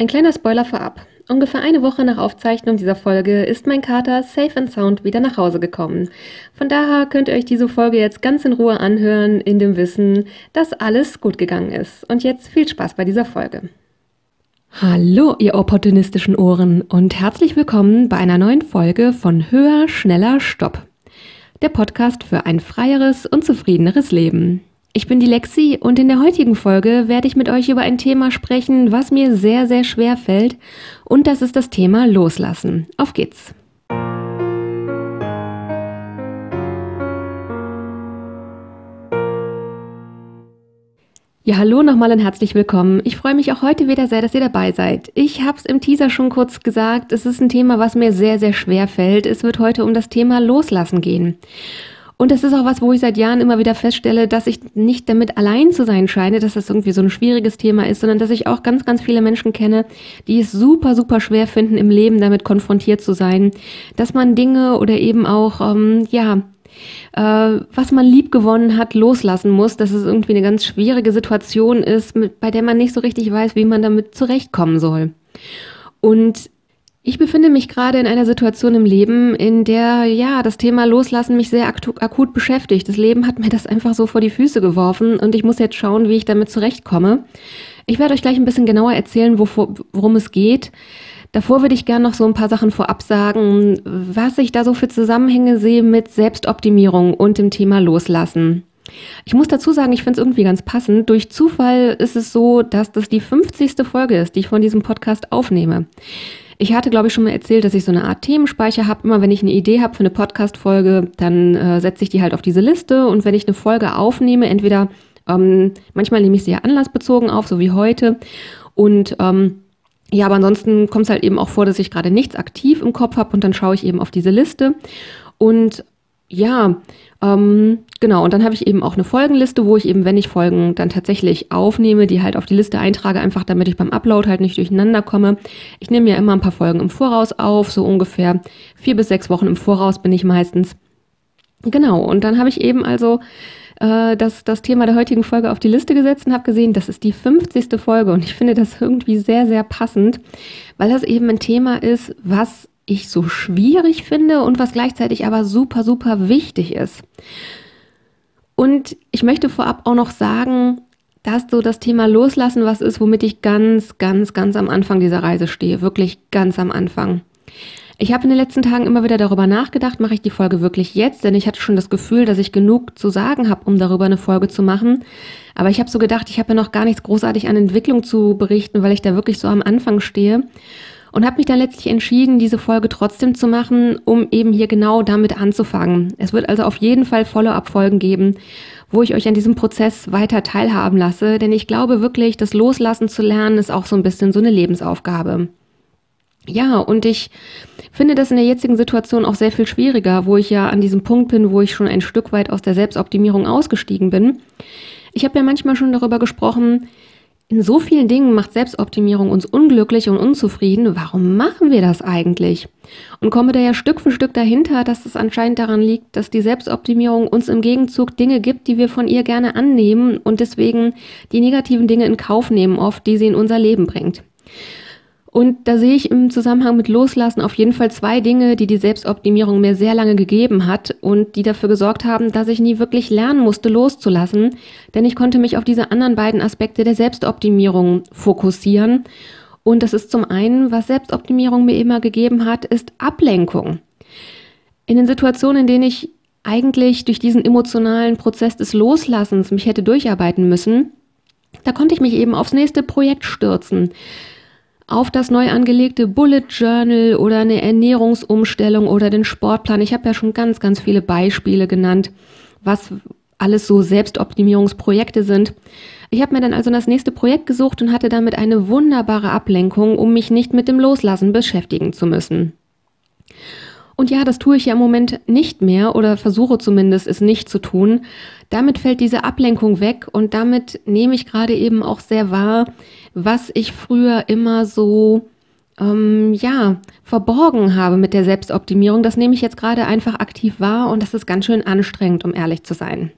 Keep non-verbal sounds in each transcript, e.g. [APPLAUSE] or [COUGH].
Ein kleiner Spoiler vorab. Ungefähr eine Woche nach Aufzeichnung dieser Folge ist mein Kater safe and sound wieder nach Hause gekommen. Von daher könnt ihr euch diese Folge jetzt ganz in Ruhe anhören, in dem Wissen, dass alles gut gegangen ist. Und jetzt viel Spaß bei dieser Folge. Hallo, ihr opportunistischen Ohren und herzlich willkommen bei einer neuen Folge von Höher, Schneller, Stopp. Der Podcast für ein freieres und zufriedeneres Leben. Ich bin die Lexi und in der heutigen Folge werde ich mit euch über ein Thema sprechen, was mir sehr, sehr schwer fällt und das ist das Thema Loslassen. Auf geht's! Ja, hallo nochmal und herzlich willkommen. Ich freue mich auch heute wieder sehr, dass ihr dabei seid. Ich habe es im Teaser schon kurz gesagt, es ist ein Thema, was mir sehr, sehr schwer fällt. Es wird heute um das Thema Loslassen gehen. Und das ist auch was, wo ich seit Jahren immer wieder feststelle, dass ich nicht damit allein zu sein scheine, dass das irgendwie so ein schwieriges Thema ist, sondern dass ich auch ganz, ganz viele Menschen kenne, die es super, super schwer finden, im Leben damit konfrontiert zu sein, dass man Dinge oder eben auch, ähm, ja, äh, was man lieb gewonnen hat, loslassen muss, dass es irgendwie eine ganz schwierige Situation ist, mit, bei der man nicht so richtig weiß, wie man damit zurechtkommen soll. Und ich befinde mich gerade in einer Situation im Leben, in der ja das Thema Loslassen mich sehr akut beschäftigt. Das Leben hat mir das einfach so vor die Füße geworfen und ich muss jetzt schauen, wie ich damit zurechtkomme. Ich werde euch gleich ein bisschen genauer erzählen, worum es geht. Davor würde ich gerne noch so ein paar Sachen vorab sagen, was ich da so für Zusammenhänge sehe mit Selbstoptimierung und dem Thema Loslassen. Ich muss dazu sagen, ich finde es irgendwie ganz passend. Durch Zufall ist es so, dass das die 50. Folge ist, die ich von diesem Podcast aufnehme. Ich hatte, glaube ich, schon mal erzählt, dass ich so eine Art Themenspeicher habe. Immer wenn ich eine Idee habe für eine Podcast-Folge, dann äh, setze ich die halt auf diese Liste. Und wenn ich eine Folge aufnehme, entweder ähm, manchmal nehme ich sie ja anlassbezogen auf, so wie heute. Und ähm, ja, aber ansonsten kommt es halt eben auch vor, dass ich gerade nichts aktiv im Kopf habe und dann schaue ich eben auf diese Liste. Und ja, ähm, genau, und dann habe ich eben auch eine Folgenliste, wo ich eben, wenn ich Folgen dann tatsächlich aufnehme, die halt auf die Liste eintrage, einfach damit ich beim Upload halt nicht durcheinander komme. Ich nehme ja immer ein paar Folgen im Voraus auf, so ungefähr vier bis sechs Wochen im Voraus bin ich meistens. Genau, und dann habe ich eben also äh, das, das Thema der heutigen Folge auf die Liste gesetzt und habe gesehen, das ist die 50. Folge und ich finde das irgendwie sehr, sehr passend, weil das eben ein Thema ist, was ich so schwierig finde und was gleichzeitig aber super, super wichtig ist. Und ich möchte vorab auch noch sagen, dass so das Thema Loslassen was ist, womit ich ganz, ganz, ganz am Anfang dieser Reise stehe. Wirklich ganz am Anfang. Ich habe in den letzten Tagen immer wieder darüber nachgedacht, mache ich die Folge wirklich jetzt? Denn ich hatte schon das Gefühl, dass ich genug zu sagen habe, um darüber eine Folge zu machen. Aber ich habe so gedacht, ich habe ja noch gar nichts großartig an Entwicklung zu berichten, weil ich da wirklich so am Anfang stehe und habe mich dann letztlich entschieden, diese Folge trotzdem zu machen, um eben hier genau damit anzufangen. Es wird also auf jeden Fall Follow-up-Folgen geben, wo ich euch an diesem Prozess weiter teilhaben lasse, denn ich glaube wirklich, das Loslassen zu lernen ist auch so ein bisschen so eine Lebensaufgabe. Ja, und ich finde das in der jetzigen Situation auch sehr viel schwieriger, wo ich ja an diesem Punkt bin, wo ich schon ein Stück weit aus der Selbstoptimierung ausgestiegen bin. Ich habe ja manchmal schon darüber gesprochen, in so vielen Dingen macht Selbstoptimierung uns unglücklich und unzufrieden. Warum machen wir das eigentlich? Und komme da ja Stück für Stück dahinter, dass es anscheinend daran liegt, dass die Selbstoptimierung uns im Gegenzug Dinge gibt, die wir von ihr gerne annehmen und deswegen die negativen Dinge in Kauf nehmen, oft die sie in unser Leben bringt. Und da sehe ich im Zusammenhang mit Loslassen auf jeden Fall zwei Dinge, die die Selbstoptimierung mir sehr lange gegeben hat und die dafür gesorgt haben, dass ich nie wirklich lernen musste, loszulassen. Denn ich konnte mich auf diese anderen beiden Aspekte der Selbstoptimierung fokussieren. Und das ist zum einen, was Selbstoptimierung mir immer gegeben hat, ist Ablenkung. In den Situationen, in denen ich eigentlich durch diesen emotionalen Prozess des Loslassens mich hätte durcharbeiten müssen, da konnte ich mich eben aufs nächste Projekt stürzen auf das neu angelegte Bullet Journal oder eine Ernährungsumstellung oder den Sportplan. Ich habe ja schon ganz, ganz viele Beispiele genannt, was alles so Selbstoptimierungsprojekte sind. Ich habe mir dann also das nächste Projekt gesucht und hatte damit eine wunderbare Ablenkung, um mich nicht mit dem Loslassen beschäftigen zu müssen. Und ja, das tue ich ja im Moment nicht mehr oder versuche zumindest es nicht zu tun. Damit fällt diese Ablenkung weg und damit nehme ich gerade eben auch sehr wahr, was ich früher immer so ähm, ja, verborgen habe mit der Selbstoptimierung. Das nehme ich jetzt gerade einfach aktiv wahr und das ist ganz schön anstrengend, um ehrlich zu sein.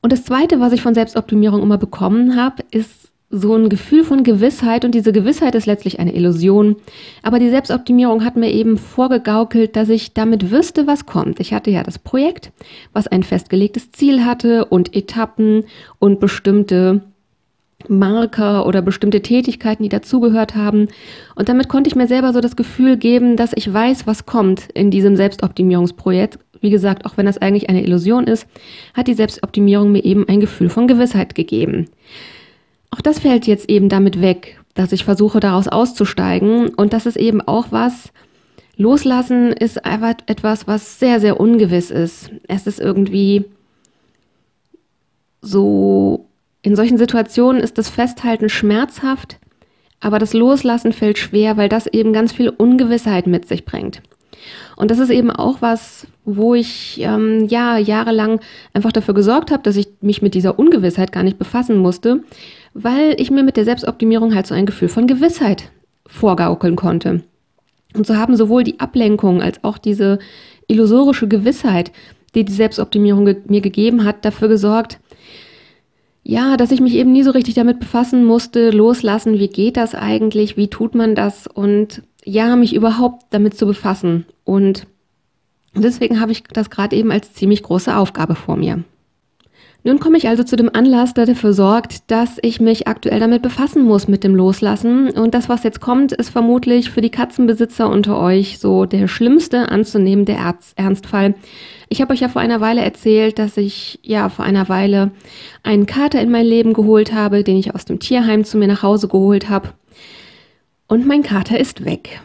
Und das Zweite, was ich von Selbstoptimierung immer bekommen habe, ist so ein Gefühl von Gewissheit und diese Gewissheit ist letztlich eine Illusion. Aber die Selbstoptimierung hat mir eben vorgegaukelt, dass ich damit wüsste, was kommt. Ich hatte ja das Projekt, was ein festgelegtes Ziel hatte und Etappen und bestimmte Marker oder bestimmte Tätigkeiten, die dazugehört haben. Und damit konnte ich mir selber so das Gefühl geben, dass ich weiß, was kommt in diesem Selbstoptimierungsprojekt. Wie gesagt, auch wenn das eigentlich eine Illusion ist, hat die Selbstoptimierung mir eben ein Gefühl von Gewissheit gegeben. Auch das fällt jetzt eben damit weg, dass ich versuche, daraus auszusteigen. Und das ist eben auch was, Loslassen ist einfach etwas, was sehr, sehr ungewiss ist. Es ist irgendwie so, in solchen Situationen ist das Festhalten schmerzhaft, aber das Loslassen fällt schwer, weil das eben ganz viel Ungewissheit mit sich bringt. Und das ist eben auch was, wo ich ähm, ja jahrelang einfach dafür gesorgt habe, dass ich mich mit dieser Ungewissheit gar nicht befassen musste, weil ich mir mit der Selbstoptimierung halt so ein Gefühl von Gewissheit vorgaukeln konnte. Und so haben sowohl die Ablenkung als auch diese illusorische Gewissheit, die die Selbstoptimierung ge mir gegeben hat, dafür gesorgt, ja, dass ich mich eben nie so richtig damit befassen musste, loslassen, wie geht das eigentlich, wie tut man das und ja, mich überhaupt damit zu befassen. Und deswegen habe ich das gerade eben als ziemlich große Aufgabe vor mir. Nun komme ich also zu dem Anlass, der dafür sorgt, dass ich mich aktuell damit befassen muss mit dem Loslassen. Und das, was jetzt kommt, ist vermutlich für die Katzenbesitzer unter euch so der schlimmste anzunehmende Ernstfall. Ich habe euch ja vor einer Weile erzählt, dass ich ja vor einer Weile einen Kater in mein Leben geholt habe, den ich aus dem Tierheim zu mir nach Hause geholt habe. Und mein Kater ist weg.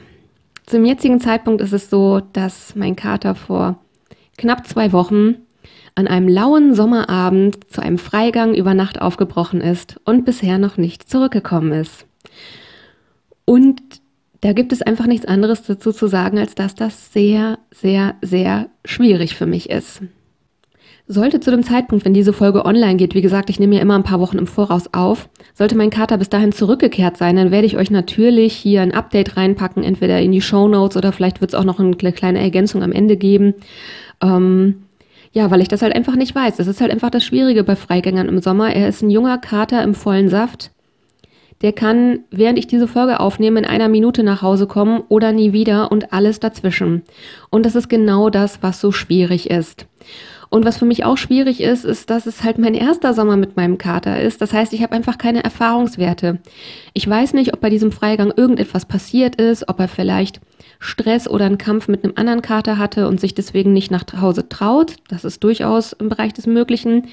Zum jetzigen Zeitpunkt ist es so, dass mein Kater vor knapp zwei Wochen an einem lauen Sommerabend zu einem Freigang über Nacht aufgebrochen ist und bisher noch nicht zurückgekommen ist. Und da gibt es einfach nichts anderes dazu zu sagen, als dass das sehr, sehr, sehr schwierig für mich ist. Sollte zu dem Zeitpunkt, wenn diese Folge online geht, wie gesagt, ich nehme ja immer ein paar Wochen im Voraus auf, sollte mein Kater bis dahin zurückgekehrt sein, dann werde ich euch natürlich hier ein Update reinpacken, entweder in die Show Notes oder vielleicht wird es auch noch eine kleine Ergänzung am Ende geben. Ähm, ja, weil ich das halt einfach nicht weiß. Das ist halt einfach das Schwierige bei Freigängern im Sommer. Er ist ein junger Kater im vollen Saft. Der kann, während ich diese Folge aufnehme, in einer Minute nach Hause kommen oder nie wieder und alles dazwischen. Und das ist genau das, was so schwierig ist. Und was für mich auch schwierig ist, ist, dass es halt mein erster Sommer mit meinem Kater ist. Das heißt, ich habe einfach keine Erfahrungswerte. Ich weiß nicht, ob bei diesem Freigang irgendetwas passiert ist, ob er vielleicht Stress oder einen Kampf mit einem anderen Kater hatte und sich deswegen nicht nach Hause traut. Das ist durchaus im Bereich des Möglichen.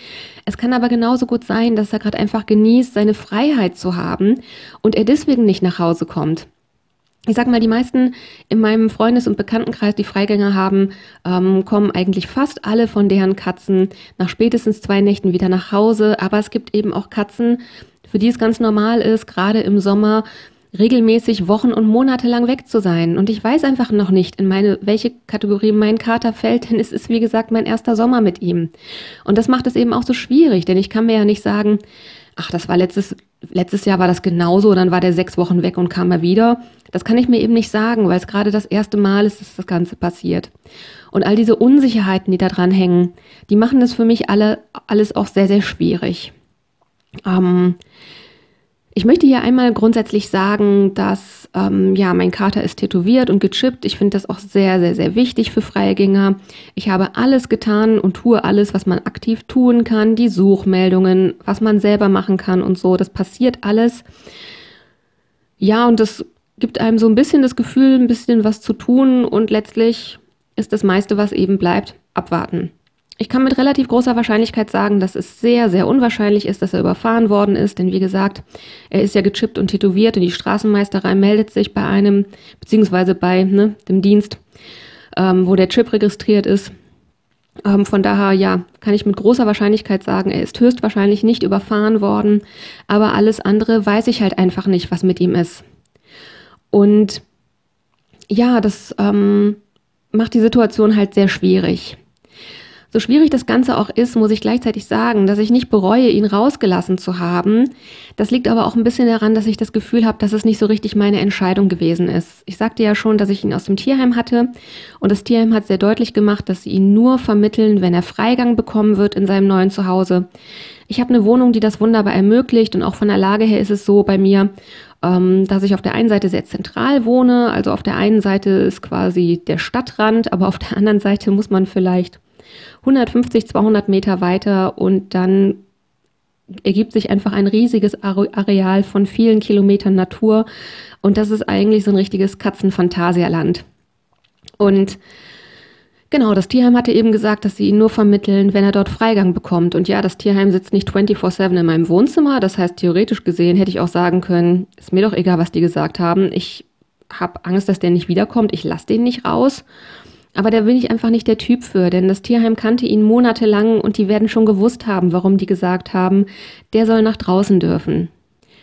Es kann aber genauso gut sein, dass er gerade einfach genießt, seine Freiheit zu haben und er deswegen nicht nach Hause kommt ich sag mal, die meisten in meinem Freundes- und Bekanntenkreis, die Freigänger haben, ähm, kommen eigentlich fast alle von deren Katzen nach spätestens zwei Nächten wieder nach Hause. Aber es gibt eben auch Katzen, für die es ganz normal ist, gerade im Sommer regelmäßig Wochen und Monate lang weg zu sein. Und ich weiß einfach noch nicht, in meine, welche Kategorie mein Kater fällt, [LAUGHS] denn es ist, wie gesagt, mein erster Sommer mit ihm. Und das macht es eben auch so schwierig, denn ich kann mir ja nicht sagen, ach, das war letztes, letztes Jahr war das genauso, dann war der sechs Wochen weg und kam er wieder. Das kann ich mir eben nicht sagen, weil es gerade das erste Mal ist, dass das Ganze passiert. Und all diese Unsicherheiten, die da dran hängen, die machen das für mich alle, alles auch sehr, sehr schwierig. Ähm, ich möchte hier einmal grundsätzlich sagen, dass ähm, ja mein Kater ist tätowiert und gechippt. Ich finde das auch sehr, sehr, sehr wichtig für Freigänger. Ich habe alles getan und tue alles, was man aktiv tun kann, die Suchmeldungen, was man selber machen kann und so. Das passiert alles. Ja, und das gibt einem so ein bisschen das Gefühl, ein bisschen was zu tun und letztlich ist das meiste, was eben bleibt, abwarten. Ich kann mit relativ großer Wahrscheinlichkeit sagen, dass es sehr, sehr unwahrscheinlich ist, dass er überfahren worden ist, denn wie gesagt, er ist ja gechippt und tätowiert und die Straßenmeisterei meldet sich bei einem, beziehungsweise bei ne, dem Dienst, ähm, wo der Chip registriert ist. Ähm, von daher, ja, kann ich mit großer Wahrscheinlichkeit sagen, er ist höchstwahrscheinlich nicht überfahren worden, aber alles andere weiß ich halt einfach nicht, was mit ihm ist. Und ja, das ähm, macht die Situation halt sehr schwierig. So schwierig das Ganze auch ist, muss ich gleichzeitig sagen, dass ich nicht bereue, ihn rausgelassen zu haben. Das liegt aber auch ein bisschen daran, dass ich das Gefühl habe, dass es nicht so richtig meine Entscheidung gewesen ist. Ich sagte ja schon, dass ich ihn aus dem Tierheim hatte und das Tierheim hat sehr deutlich gemacht, dass sie ihn nur vermitteln, wenn er Freigang bekommen wird in seinem neuen Zuhause. Ich habe eine Wohnung, die das wunderbar ermöglicht und auch von der Lage her ist es so bei mir, ähm, dass ich auf der einen Seite sehr zentral wohne. Also auf der einen Seite ist quasi der Stadtrand, aber auf der anderen Seite muss man vielleicht 150, 200 Meter weiter und dann ergibt sich einfach ein riesiges Areal von vielen Kilometern Natur und das ist eigentlich so ein richtiges Katzenphantasialand. Und Genau, das Tierheim hatte eben gesagt, dass sie ihn nur vermitteln, wenn er dort Freigang bekommt. Und ja, das Tierheim sitzt nicht 24-7 in meinem Wohnzimmer. Das heißt, theoretisch gesehen hätte ich auch sagen können, ist mir doch egal, was die gesagt haben. Ich habe Angst, dass der nicht wiederkommt. Ich lasse den nicht raus. Aber da bin ich einfach nicht der Typ für, denn das Tierheim kannte ihn monatelang und die werden schon gewusst haben, warum die gesagt haben, der soll nach draußen dürfen.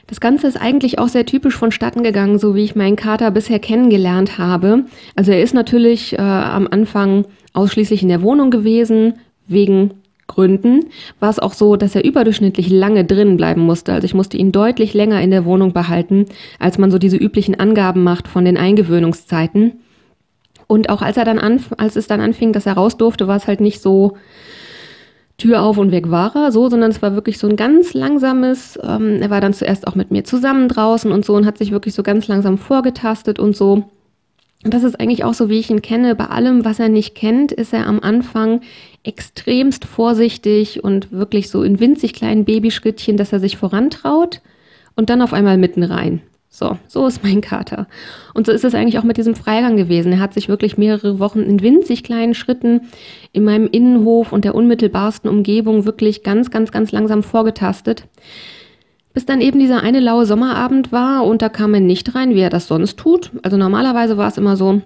Das Ganze ist eigentlich auch sehr typisch vonstatten gegangen, so wie ich meinen Kater bisher kennengelernt habe. Also er ist natürlich äh, am Anfang ausschließlich in der Wohnung gewesen, wegen Gründen war es auch so, dass er überdurchschnittlich lange drin bleiben musste. Also ich musste ihn deutlich länger in der Wohnung behalten, als man so diese üblichen Angaben macht von den Eingewöhnungszeiten. Und auch als er dann anf als es dann anfing, dass er raus durfte, war es halt nicht so, Tür auf und weg war er, so, sondern es war wirklich so ein ganz langsames, ähm, er war dann zuerst auch mit mir zusammen draußen und so und hat sich wirklich so ganz langsam vorgetastet und so. Und das ist eigentlich auch so, wie ich ihn kenne. Bei allem, was er nicht kennt, ist er am Anfang extremst vorsichtig und wirklich so in winzig kleinen Babyschrittchen, dass er sich vorantraut und dann auf einmal mitten rein. So, so ist mein Kater. Und so ist es eigentlich auch mit diesem Freigang gewesen. Er hat sich wirklich mehrere Wochen in winzig kleinen Schritten in meinem Innenhof und der unmittelbarsten Umgebung wirklich ganz, ganz, ganz langsam vorgetastet. Bis dann eben dieser eine laue Sommerabend war und da kam er nicht rein, wie er das sonst tut. Also normalerweise war es immer so,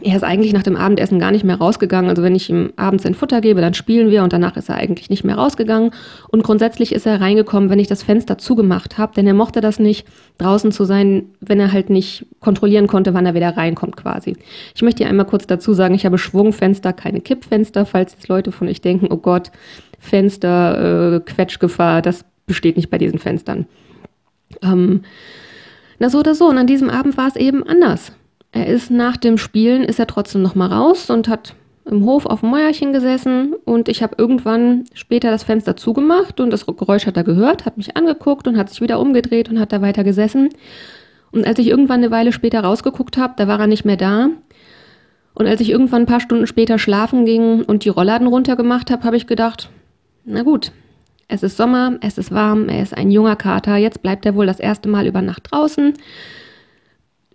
er ist eigentlich nach dem Abendessen gar nicht mehr rausgegangen. Also wenn ich ihm abends ein Futter gebe, dann spielen wir und danach ist er eigentlich nicht mehr rausgegangen. Und grundsätzlich ist er reingekommen, wenn ich das Fenster zugemacht habe, denn er mochte das nicht, draußen zu sein, wenn er halt nicht kontrollieren konnte, wann er wieder reinkommt quasi. Ich möchte hier einmal kurz dazu sagen, ich habe Schwungfenster, keine Kippfenster, falls jetzt Leute von euch denken, oh Gott, Fenster, äh, Quetschgefahr, das besteht nicht bei diesen Fenstern. Ähm, na so oder so. Und an diesem Abend war es eben anders. Er ist nach dem Spielen, ist er trotzdem noch mal raus und hat im Hof auf dem Mäuerchen gesessen und ich habe irgendwann später das Fenster zugemacht und das Geräusch hat er gehört, hat mich angeguckt und hat sich wieder umgedreht und hat da weiter gesessen. Und als ich irgendwann eine Weile später rausgeguckt habe, da war er nicht mehr da. Und als ich irgendwann ein paar Stunden später schlafen ging und die Rollladen runtergemacht habe, habe ich gedacht, na gut, es ist Sommer, es ist warm, er ist ein junger Kater, jetzt bleibt er wohl das erste Mal über Nacht draußen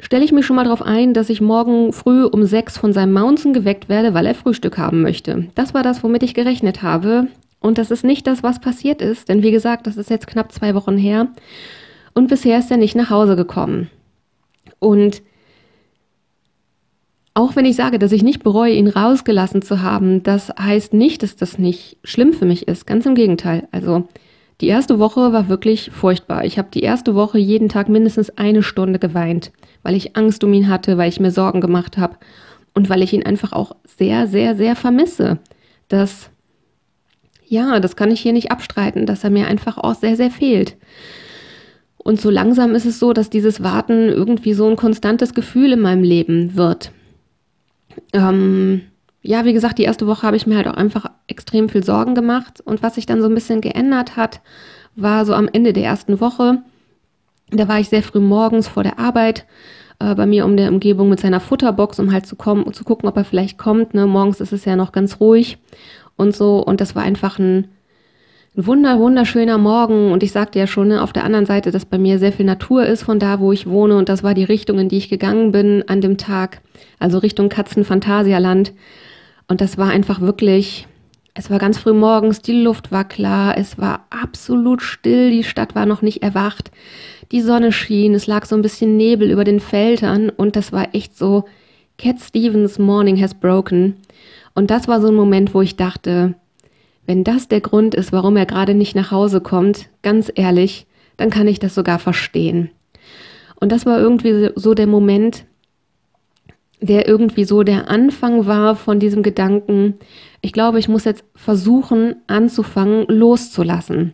stelle ich mich schon mal darauf ein, dass ich morgen früh um sechs von seinem Mountain geweckt werde, weil er Frühstück haben möchte. Das war das, womit ich gerechnet habe. Und das ist nicht das, was passiert ist, denn wie gesagt, das ist jetzt knapp zwei Wochen her. Und bisher ist er nicht nach Hause gekommen. Und auch wenn ich sage, dass ich nicht bereue, ihn rausgelassen zu haben, das heißt nicht, dass das nicht schlimm für mich ist. Ganz im Gegenteil. Also die erste Woche war wirklich furchtbar. Ich habe die erste Woche jeden Tag mindestens eine Stunde geweint weil ich Angst um ihn hatte, weil ich mir Sorgen gemacht habe und weil ich ihn einfach auch sehr, sehr, sehr vermisse. Das, ja, das kann ich hier nicht abstreiten, dass er mir einfach auch sehr, sehr fehlt. Und so langsam ist es so, dass dieses Warten irgendwie so ein konstantes Gefühl in meinem Leben wird. Ähm, ja, wie gesagt, die erste Woche habe ich mir halt auch einfach extrem viel Sorgen gemacht. Und was sich dann so ein bisschen geändert hat, war so am Ende der ersten Woche, da war ich sehr früh morgens vor der Arbeit äh, bei mir um der Umgebung mit seiner Futterbox, um halt zu kommen und zu gucken, ob er vielleicht kommt. Ne? Morgens ist es ja noch ganz ruhig und so. Und das war einfach ein, ein wunder, wunderschöner Morgen. Und ich sagte ja schon ne, auf der anderen Seite, dass bei mir sehr viel Natur ist von da, wo ich wohne. Und das war die Richtung, in die ich gegangen bin an dem Tag. Also Richtung Katzenphantasialand. Und das war einfach wirklich es war ganz früh morgens, die Luft war klar, es war absolut still, die Stadt war noch nicht erwacht, die Sonne schien, es lag so ein bisschen Nebel über den Feldern und das war echt so, Cat Stevens Morning has broken. Und das war so ein Moment, wo ich dachte, wenn das der Grund ist, warum er gerade nicht nach Hause kommt, ganz ehrlich, dann kann ich das sogar verstehen. Und das war irgendwie so der Moment, der irgendwie so der Anfang war von diesem Gedanken, Ich glaube, ich muss jetzt versuchen, anzufangen, loszulassen.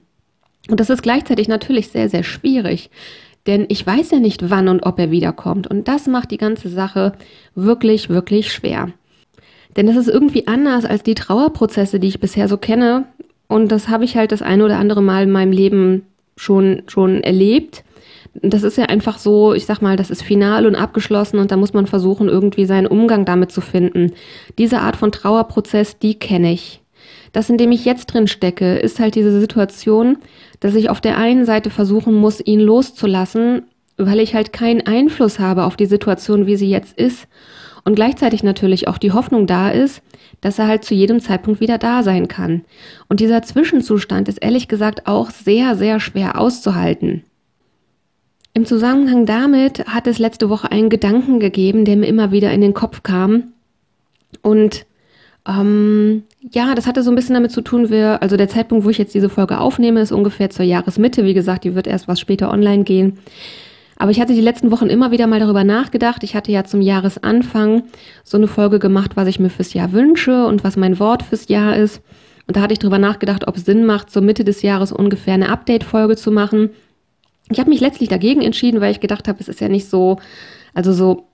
Und das ist gleichzeitig natürlich sehr, sehr schwierig, denn ich weiß ja nicht, wann und ob er wiederkommt. Und das macht die ganze Sache wirklich, wirklich schwer. Denn es ist irgendwie anders als die Trauerprozesse, die ich bisher so kenne. Und das habe ich halt das eine oder andere Mal in meinem Leben schon, schon erlebt. Das ist ja einfach so, ich sag mal, das ist final und abgeschlossen und da muss man versuchen, irgendwie seinen Umgang damit zu finden. Diese Art von Trauerprozess, die kenne ich. Das, in dem ich jetzt drin stecke, ist halt diese Situation, dass ich auf der einen Seite versuchen muss, ihn loszulassen, weil ich halt keinen Einfluss habe auf die Situation, wie sie jetzt ist. Und gleichzeitig natürlich auch die Hoffnung da ist, dass er halt zu jedem Zeitpunkt wieder da sein kann. Und dieser Zwischenzustand ist ehrlich gesagt auch sehr, sehr schwer auszuhalten. Im Zusammenhang damit hat es letzte Woche einen Gedanken gegeben, der mir immer wieder in den Kopf kam. Und ähm, ja, das hatte so ein bisschen damit zu tun, wir, also der Zeitpunkt, wo ich jetzt diese Folge aufnehme, ist ungefähr zur Jahresmitte. Wie gesagt, die wird erst was später online gehen. Aber ich hatte die letzten Wochen immer wieder mal darüber nachgedacht. Ich hatte ja zum Jahresanfang so eine Folge gemacht, was ich mir fürs Jahr wünsche und was mein Wort fürs Jahr ist. Und da hatte ich darüber nachgedacht, ob es Sinn macht, zur Mitte des Jahres ungefähr eine Update-Folge zu machen. Ich habe mich letztlich dagegen entschieden, weil ich gedacht habe, es ist ja nicht so, also so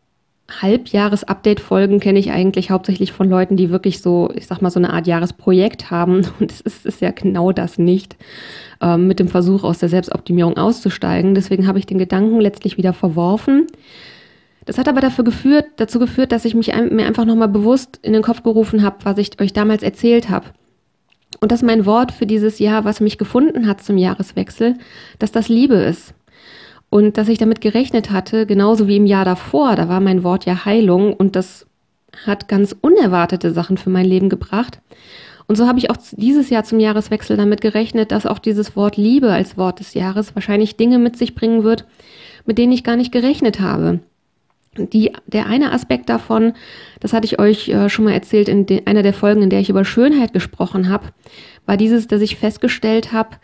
Halbjahres-Update-Folgen kenne ich eigentlich hauptsächlich von Leuten, die wirklich so, ich sag mal, so eine Art Jahresprojekt haben. [LAUGHS] Und es ist, ist ja genau das nicht, ähm, mit dem Versuch aus der Selbstoptimierung auszusteigen. Deswegen habe ich den Gedanken letztlich wieder verworfen. Das hat aber dafür geführt, dazu geführt, dass ich mich mir einfach nochmal bewusst in den Kopf gerufen habe, was ich euch damals erzählt habe. Und dass mein Wort für dieses Jahr, was mich gefunden hat zum Jahreswechsel, dass das Liebe ist. Und dass ich damit gerechnet hatte, genauso wie im Jahr davor, da war mein Wort ja Heilung und das hat ganz unerwartete Sachen für mein Leben gebracht. Und so habe ich auch dieses Jahr zum Jahreswechsel damit gerechnet, dass auch dieses Wort Liebe als Wort des Jahres wahrscheinlich Dinge mit sich bringen wird, mit denen ich gar nicht gerechnet habe. Die, der eine Aspekt davon, das hatte ich euch äh, schon mal erzählt in de, einer der Folgen, in der ich über Schönheit gesprochen habe, war dieses, dass ich festgestellt habe,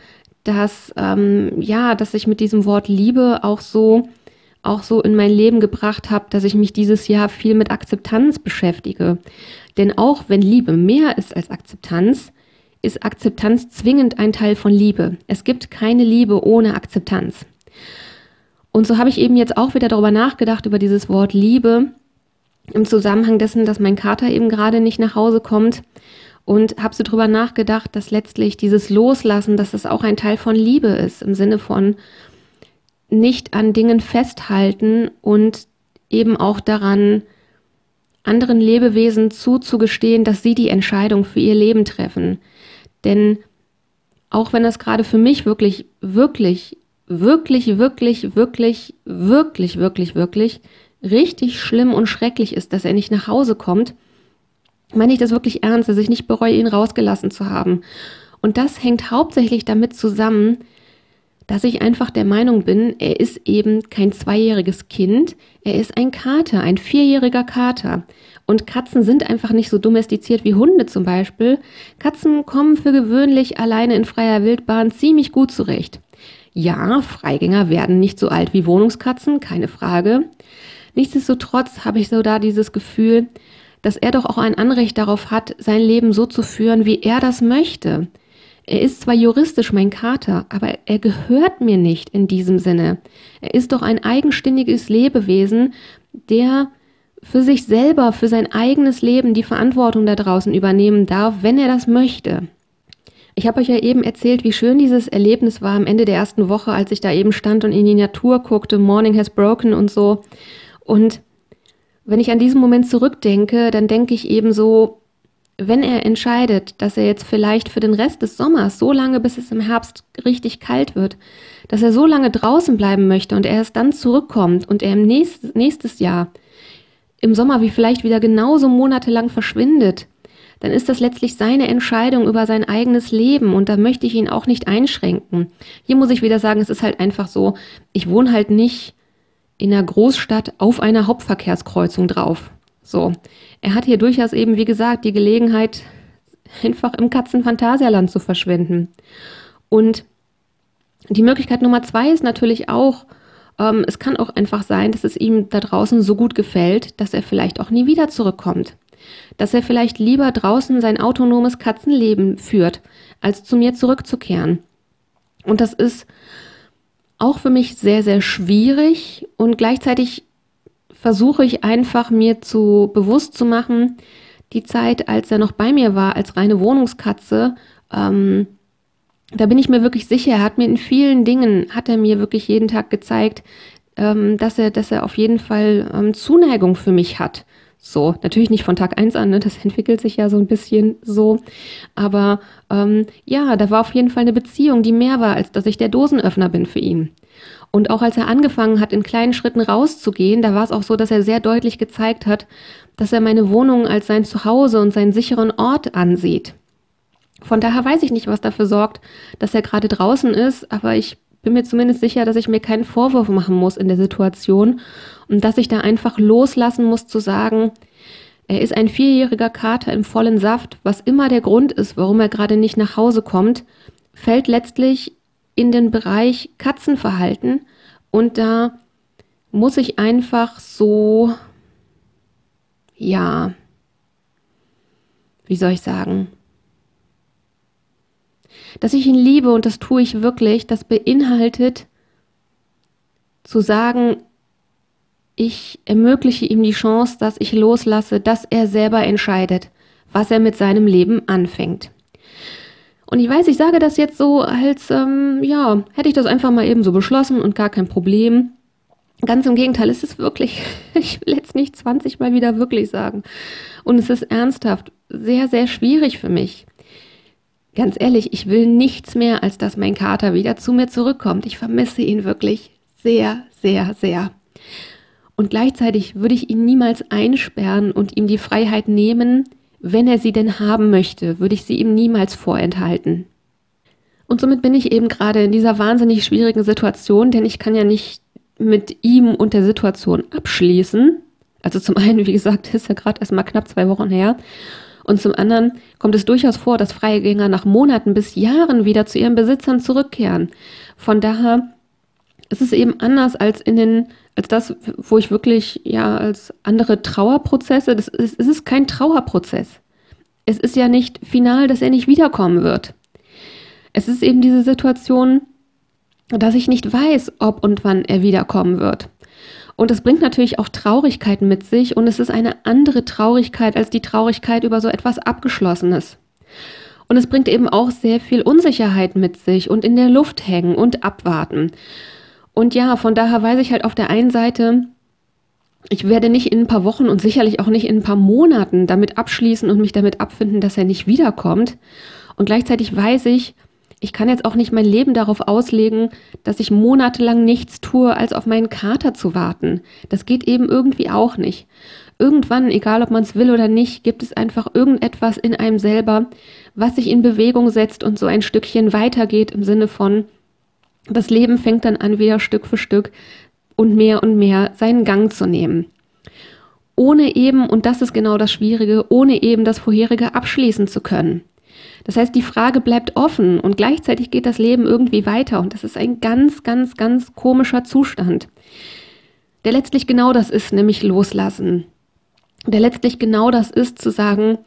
dass ähm, ja, dass ich mit diesem Wort Liebe auch so auch so in mein Leben gebracht habe, dass ich mich dieses Jahr viel mit Akzeptanz beschäftige. Denn auch wenn Liebe mehr ist als Akzeptanz, ist Akzeptanz zwingend ein Teil von Liebe. Es gibt keine Liebe ohne Akzeptanz. Und so habe ich eben jetzt auch wieder darüber nachgedacht, über dieses Wort Liebe im Zusammenhang dessen, dass mein Kater eben gerade nicht nach Hause kommt und habe so drüber nachgedacht, dass letztlich dieses Loslassen, dass das auch ein Teil von Liebe ist, im Sinne von nicht an Dingen festhalten und eben auch daran, anderen Lebewesen zuzugestehen, dass sie die Entscheidung für ihr Leben treffen. Denn auch wenn das gerade für mich wirklich, wirklich, wirklich, wirklich, wirklich, wirklich, wirklich, wirklich richtig schlimm und schrecklich ist, dass er nicht nach Hause kommt, meine ich das wirklich ernst, dass ich nicht bereue, ihn rausgelassen zu haben. Und das hängt hauptsächlich damit zusammen, dass ich einfach der Meinung bin, er ist eben kein zweijähriges Kind, er ist ein Kater, ein vierjähriger Kater. Und Katzen sind einfach nicht so domestiziert wie Hunde zum Beispiel. Katzen kommen für gewöhnlich alleine in freier Wildbahn ziemlich gut zurecht. Ja, Freigänger werden nicht so alt wie Wohnungskatzen, keine Frage. Nichtsdestotrotz habe ich so da dieses Gefühl, dass er doch auch ein Anrecht darauf hat, sein Leben so zu führen, wie er das möchte. Er ist zwar juristisch mein Kater, aber er gehört mir nicht in diesem Sinne. Er ist doch ein eigenständiges Lebewesen, der für sich selber, für sein eigenes Leben die Verantwortung da draußen übernehmen darf, wenn er das möchte. Ich habe euch ja eben erzählt, wie schön dieses Erlebnis war am Ende der ersten Woche, als ich da eben stand und in die Natur guckte, Morning has broken und so. Und wenn ich an diesen Moment zurückdenke, dann denke ich eben so, wenn er entscheidet, dass er jetzt vielleicht für den Rest des Sommers, so lange bis es im Herbst richtig kalt wird, dass er so lange draußen bleiben möchte und er erst dann zurückkommt und er im nächstes, nächstes Jahr im Sommer wie vielleicht wieder genauso monatelang verschwindet, dann ist das letztlich seine Entscheidung über sein eigenes Leben und da möchte ich ihn auch nicht einschränken. Hier muss ich wieder sagen, es ist halt einfach so, ich wohne halt nicht in einer Großstadt auf einer Hauptverkehrskreuzung drauf. So. Er hat hier durchaus eben, wie gesagt, die Gelegenheit, einfach im Katzenphantasialand zu verschwinden. Und die Möglichkeit Nummer zwei ist natürlich auch, ähm, es kann auch einfach sein, dass es ihm da draußen so gut gefällt, dass er vielleicht auch nie wieder zurückkommt. Dass er vielleicht lieber draußen sein autonomes Katzenleben führt, als zu mir zurückzukehren. Und das ist auch für mich sehr, sehr schwierig und gleichzeitig versuche ich einfach mir zu bewusst zu machen, die Zeit, als er noch bei mir war, als reine Wohnungskatze, ähm, da bin ich mir wirklich sicher, er hat mir in vielen Dingen, hat er mir wirklich jeden Tag gezeigt, ähm, dass er, dass er auf jeden Fall ähm, Zuneigung für mich hat. So, natürlich nicht von Tag eins an, ne? das entwickelt sich ja so ein bisschen so. Aber ähm, ja, da war auf jeden Fall eine Beziehung, die mehr war, als dass ich der Dosenöffner bin für ihn. Und auch als er angefangen hat, in kleinen Schritten rauszugehen, da war es auch so, dass er sehr deutlich gezeigt hat, dass er meine Wohnung als sein Zuhause und seinen sicheren Ort ansieht. Von daher weiß ich nicht, was dafür sorgt, dass er gerade draußen ist, aber ich bin mir zumindest sicher, dass ich mir keinen Vorwurf machen muss in der Situation und dass ich da einfach loslassen muss zu sagen, er ist ein vierjähriger Kater im vollen Saft, was immer der Grund ist, warum er gerade nicht nach Hause kommt, fällt letztlich in den Bereich Katzenverhalten. Und da muss ich einfach so, ja, wie soll ich sagen, dass ich ihn liebe und das tue ich wirklich, das beinhaltet zu sagen, ich ermögliche ihm die Chance, dass ich loslasse, dass er selber entscheidet, was er mit seinem Leben anfängt. Und ich weiß, ich sage das jetzt so, als, ähm, ja, hätte ich das einfach mal eben so beschlossen und gar kein Problem. Ganz im Gegenteil, es ist wirklich, [LAUGHS] ich will jetzt nicht 20 Mal wieder wirklich sagen. Und es ist ernsthaft sehr, sehr schwierig für mich. Ganz ehrlich, ich will nichts mehr, als dass mein Kater wieder zu mir zurückkommt. Ich vermisse ihn wirklich sehr, sehr, sehr. Und gleichzeitig würde ich ihn niemals einsperren und ihm die Freiheit nehmen, wenn er sie denn haben möchte, würde ich sie ihm niemals vorenthalten. Und somit bin ich eben gerade in dieser wahnsinnig schwierigen Situation, denn ich kann ja nicht mit ihm und der Situation abschließen. Also zum einen, wie gesagt, [LAUGHS] ist ja gerade erst mal knapp zwei Wochen her. Und zum anderen kommt es durchaus vor, dass Freigänger nach Monaten bis Jahren wieder zu ihren Besitzern zurückkehren. Von daher ist es eben anders als in den, als das, wo ich wirklich, ja, als andere Trauerprozesse, das ist, es ist kein Trauerprozess. Es ist ja nicht final, dass er nicht wiederkommen wird. Es ist eben diese Situation, dass ich nicht weiß, ob und wann er wiederkommen wird. Und es bringt natürlich auch Traurigkeit mit sich und es ist eine andere Traurigkeit als die Traurigkeit über so etwas Abgeschlossenes. Und es bringt eben auch sehr viel Unsicherheit mit sich und in der Luft hängen und abwarten. Und ja, von daher weiß ich halt auf der einen Seite, ich werde nicht in ein paar Wochen und sicherlich auch nicht in ein paar Monaten damit abschließen und mich damit abfinden, dass er nicht wiederkommt. Und gleichzeitig weiß ich, ich kann jetzt auch nicht mein Leben darauf auslegen, dass ich monatelang nichts tue, als auf meinen Kater zu warten. Das geht eben irgendwie auch nicht. Irgendwann, egal ob man es will oder nicht, gibt es einfach irgendetwas in einem selber, was sich in Bewegung setzt und so ein Stückchen weitergeht im Sinne von, das Leben fängt dann an, wieder Stück für Stück und mehr und mehr seinen Gang zu nehmen. Ohne eben, und das ist genau das Schwierige, ohne eben das vorherige abschließen zu können. Das heißt, die Frage bleibt offen und gleichzeitig geht das Leben irgendwie weiter und das ist ein ganz, ganz, ganz komischer Zustand, der letztlich genau das ist, nämlich loslassen. Der letztlich genau das ist, zu sagen,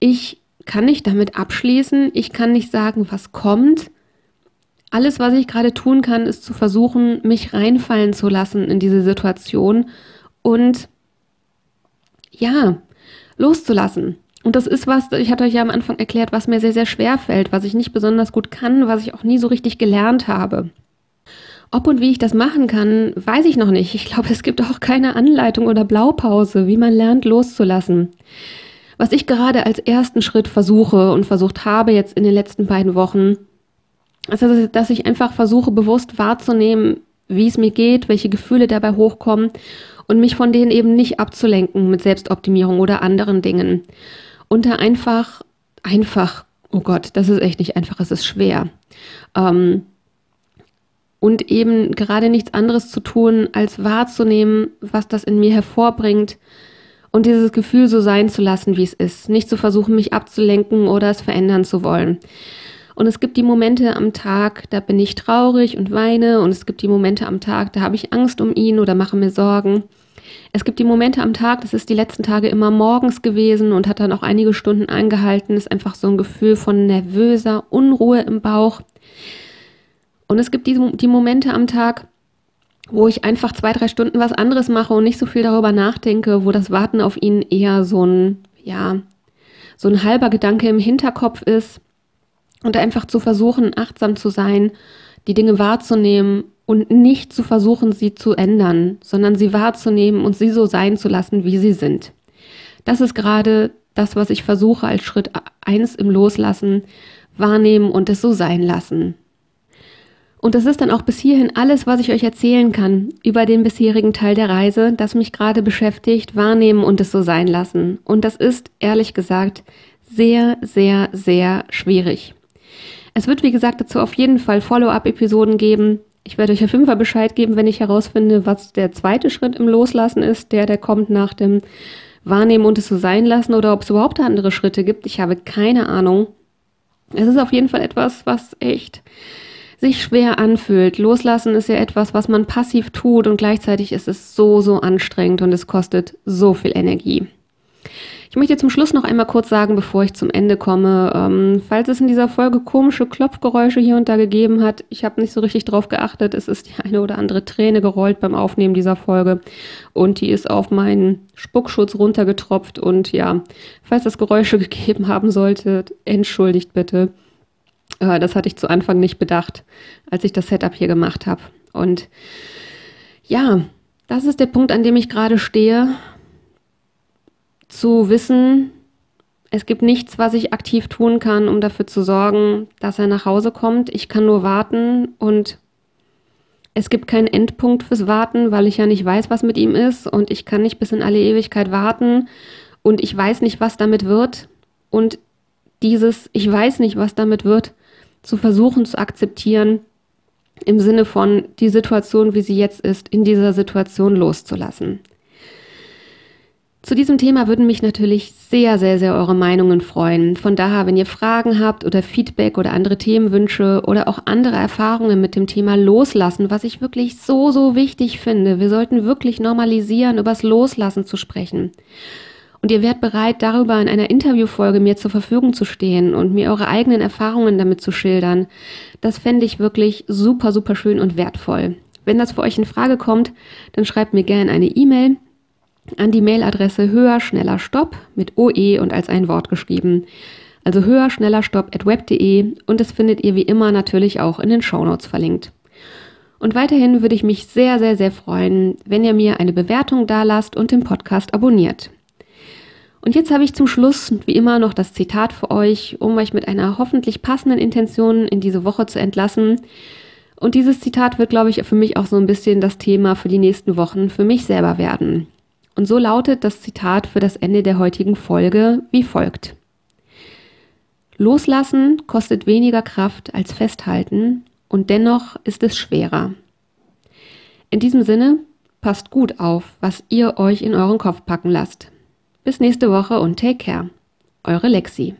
ich kann nicht damit abschließen, ich kann nicht sagen, was kommt. Alles, was ich gerade tun kann, ist zu versuchen, mich reinfallen zu lassen in diese Situation und ja, loszulassen. Und das ist was, ich hatte euch ja am Anfang erklärt, was mir sehr, sehr schwer fällt, was ich nicht besonders gut kann, was ich auch nie so richtig gelernt habe. Ob und wie ich das machen kann, weiß ich noch nicht. Ich glaube, es gibt auch keine Anleitung oder Blaupause, wie man lernt loszulassen. Was ich gerade als ersten Schritt versuche und versucht habe jetzt in den letzten beiden Wochen, ist, dass ich einfach versuche, bewusst wahrzunehmen, wie es mir geht, welche Gefühle dabei hochkommen und mich von denen eben nicht abzulenken mit Selbstoptimierung oder anderen Dingen und da einfach, einfach, oh Gott, das ist echt nicht einfach, es ist schwer. Ähm, und eben gerade nichts anderes zu tun, als wahrzunehmen, was das in mir hervorbringt und dieses Gefühl so sein zu lassen, wie es ist. Nicht zu versuchen, mich abzulenken oder es verändern zu wollen. Und es gibt die Momente am Tag, da bin ich traurig und weine und es gibt die Momente am Tag, da habe ich Angst um ihn oder mache mir Sorgen. Es gibt die Momente am Tag, das ist die letzten Tage immer morgens gewesen und hat dann auch einige Stunden eingehalten. ist einfach so ein Gefühl von nervöser Unruhe im Bauch. Und es gibt die, die Momente am Tag, wo ich einfach zwei, drei Stunden was anderes mache und nicht so viel darüber nachdenke, wo das Warten auf ihn eher so ein, ja, so ein halber Gedanke im Hinterkopf ist und einfach zu versuchen, achtsam zu sein, die Dinge wahrzunehmen und nicht zu versuchen, sie zu ändern, sondern sie wahrzunehmen und sie so sein zu lassen, wie sie sind. Das ist gerade das, was ich versuche als Schritt eins im Loslassen, wahrnehmen und es so sein lassen. Und das ist dann auch bis hierhin alles, was ich euch erzählen kann über den bisherigen Teil der Reise, das mich gerade beschäftigt, wahrnehmen und es so sein lassen. Und das ist, ehrlich gesagt, sehr, sehr, sehr schwierig. Es wird, wie gesagt, dazu auf jeden Fall Follow-up-Episoden geben. Ich werde euch auf jeden Fall Bescheid geben, wenn ich herausfinde, was der zweite Schritt im Loslassen ist, der, der kommt nach dem Wahrnehmen und es so sein lassen oder ob es überhaupt andere Schritte gibt. Ich habe keine Ahnung. Es ist auf jeden Fall etwas, was echt sich schwer anfühlt. Loslassen ist ja etwas, was man passiv tut und gleichzeitig ist es so, so anstrengend und es kostet so viel Energie. Ich möchte zum Schluss noch einmal kurz sagen, bevor ich zum Ende komme, ähm, falls es in dieser Folge komische Klopfgeräusche hier und da gegeben hat, ich habe nicht so richtig drauf geachtet, es ist die eine oder andere Träne gerollt beim Aufnehmen dieser Folge und die ist auf meinen Spuckschutz runtergetropft und ja, falls das Geräusche [LAUGHS] gegeben haben sollte, entschuldigt bitte. Äh, das hatte ich zu Anfang nicht bedacht, als ich das Setup hier gemacht habe. Und ja, das ist der Punkt, an dem ich gerade stehe zu wissen, es gibt nichts, was ich aktiv tun kann, um dafür zu sorgen, dass er nach Hause kommt. Ich kann nur warten und es gibt keinen Endpunkt fürs Warten, weil ich ja nicht weiß, was mit ihm ist und ich kann nicht bis in alle Ewigkeit warten und ich weiß nicht, was damit wird. Und dieses Ich weiß nicht, was damit wird, zu versuchen zu akzeptieren, im Sinne von die Situation, wie sie jetzt ist, in dieser Situation loszulassen. Zu diesem Thema würden mich natürlich sehr, sehr, sehr eure Meinungen freuen. Von daher, wenn ihr Fragen habt oder Feedback oder andere Themenwünsche oder auch andere Erfahrungen mit dem Thema Loslassen, was ich wirklich so, so wichtig finde. Wir sollten wirklich normalisieren, übers Loslassen zu sprechen. Und ihr wärt bereit, darüber in einer Interviewfolge mir zur Verfügung zu stehen und mir eure eigenen Erfahrungen damit zu schildern. Das fände ich wirklich super, super schön und wertvoll. Wenn das für euch in Frage kommt, dann schreibt mir gerne eine E-Mail an die Mailadresse höher, schneller, stopp mit OE und als ein Wort geschrieben. Also höher, schneller, stopp at web.de und das findet ihr wie immer natürlich auch in den Shownotes verlinkt. Und weiterhin würde ich mich sehr, sehr, sehr freuen, wenn ihr mir eine Bewertung dalasst und den Podcast abonniert. Und jetzt habe ich zum Schluss wie immer noch das Zitat für euch, um euch mit einer hoffentlich passenden Intention in diese Woche zu entlassen. Und dieses Zitat wird, glaube ich, für mich auch so ein bisschen das Thema für die nächsten Wochen für mich selber werden. Und so lautet das Zitat für das Ende der heutigen Folge wie folgt. Loslassen kostet weniger Kraft als festhalten und dennoch ist es schwerer. In diesem Sinne, passt gut auf, was ihr euch in euren Kopf packen lasst. Bis nächste Woche und take care. Eure Lexi.